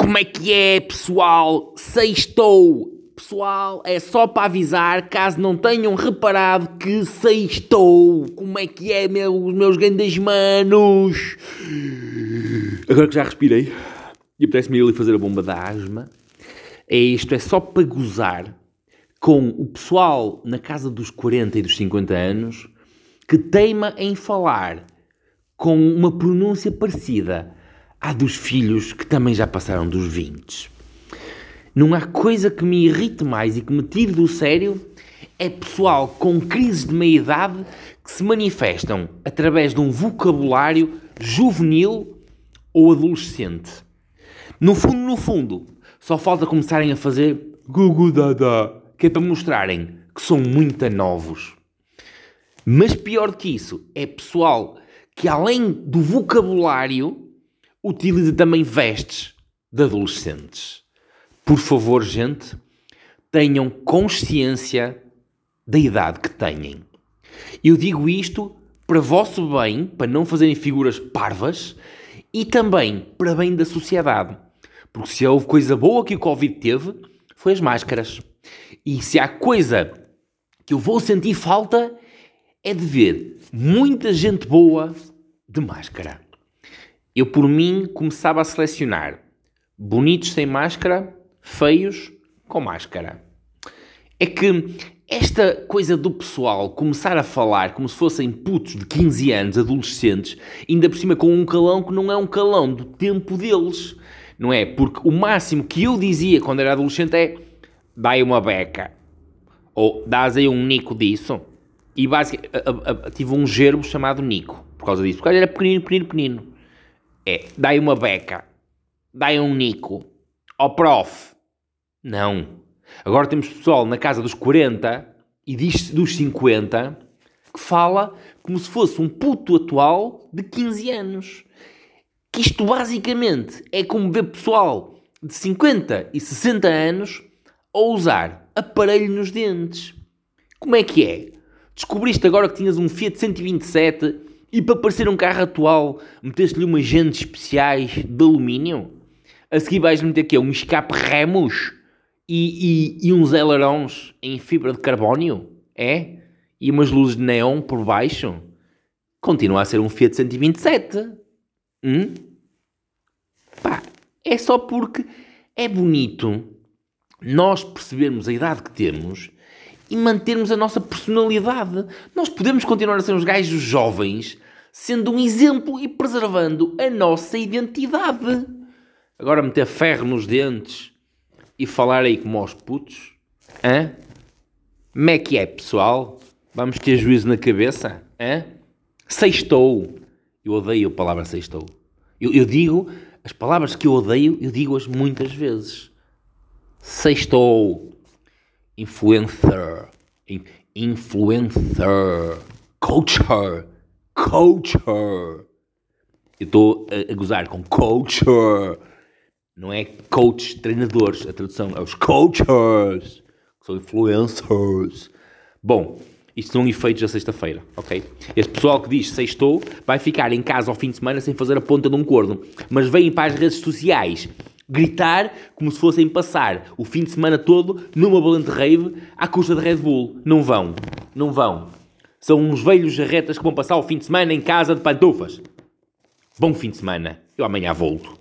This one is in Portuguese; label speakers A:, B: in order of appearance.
A: Como é que é, pessoal? Sextou! Pessoal, é só para avisar, caso não tenham reparado, que sextou! Como é que é, meus, meus grandes manos? Agora que já respirei e apetece-me ir ali fazer a bomba da asma, é isto, é só para gozar com o pessoal na casa dos 40 e dos 50 anos que teima em falar com uma pronúncia parecida à dos filhos que também já passaram dos 20. Não há coisa que me irrite mais e que me tire do sério é pessoal com crises de meia-idade que se manifestam através de um vocabulário juvenil ou adolescente. No fundo, no fundo, só falta começarem a fazer gugu dada, que é para mostrarem que são muito novos. Mas pior do que isso, é pessoal que além do vocabulário utiliza também vestes de adolescentes. Por favor, gente, tenham consciência da idade que têm. Eu digo isto para vosso bem, para não fazerem figuras parvas e também para bem da sociedade. Porque se houve coisa boa que o Covid teve, foi as máscaras. E se há coisa que eu vou sentir falta, é de ver muita gente boa de máscara. Eu, por mim, começava a selecionar bonitos sem máscara, feios com máscara. É que esta coisa do pessoal começar a falar como se fossem putos de 15 anos, adolescentes, ainda por cima com um calão que não é um calão do tempo deles, não é? Porque o máximo que eu dizia quando era adolescente é dai uma beca, ou dás aí um nico disso. E basicamente tive um gerbo chamado Nico por causa disso. Porque era pequenino, pequenino, pequenino. É, dai uma beca, dai um Nico, ao prof. Não. Agora temos pessoal na casa dos 40 e diz dos 50 que fala como se fosse um puto atual de 15 anos. Que isto basicamente é como ver pessoal de 50 e 60 anos a usar aparelho nos dentes. Como é que é? Descobriste agora que tinhas um Fiat 127 e para parecer um carro atual meteste-lhe umas jantes especiais de alumínio? A seguir vais meter aqui um escape Remus e, e, e uns ailerons em fibra de carbónio? É? E umas luzes de neon por baixo? Continua a ser um Fiat 127. Hum? Pá, é só porque é bonito nós percebermos a idade que temos e mantermos a nossa personalidade. Nós podemos continuar a ser uns gajos jovens, sendo um exemplo e preservando a nossa identidade. Agora meter ferro nos dentes e falar aí como aos putos, hã? Como é que é, pessoal? Vamos ter juízo na cabeça, hã? Sextou. Eu odeio a palavra sextou. Eu, eu digo, as palavras que eu odeio, eu digo-as muitas vezes. Sextou. Influencer. Influencer. Coacher. Coacher. Eu estou a, a gozar com coacher. Não é coach, treinadores. A tradução é os coachers. Que são influencers. Bom, isto são efeitos da sexta-feira, ok? Este pessoal que diz sextou vai ficar em casa ao fim de semana sem fazer a ponta de um corno. Mas vêm para as redes sociais gritar como se fossem passar o fim de semana todo numa valente rave à custa de Red Bull. Não vão. Não vão. São uns velhos jarretas que vão passar o fim de semana em casa de pantufas. Bom fim de semana. Eu amanhã volto.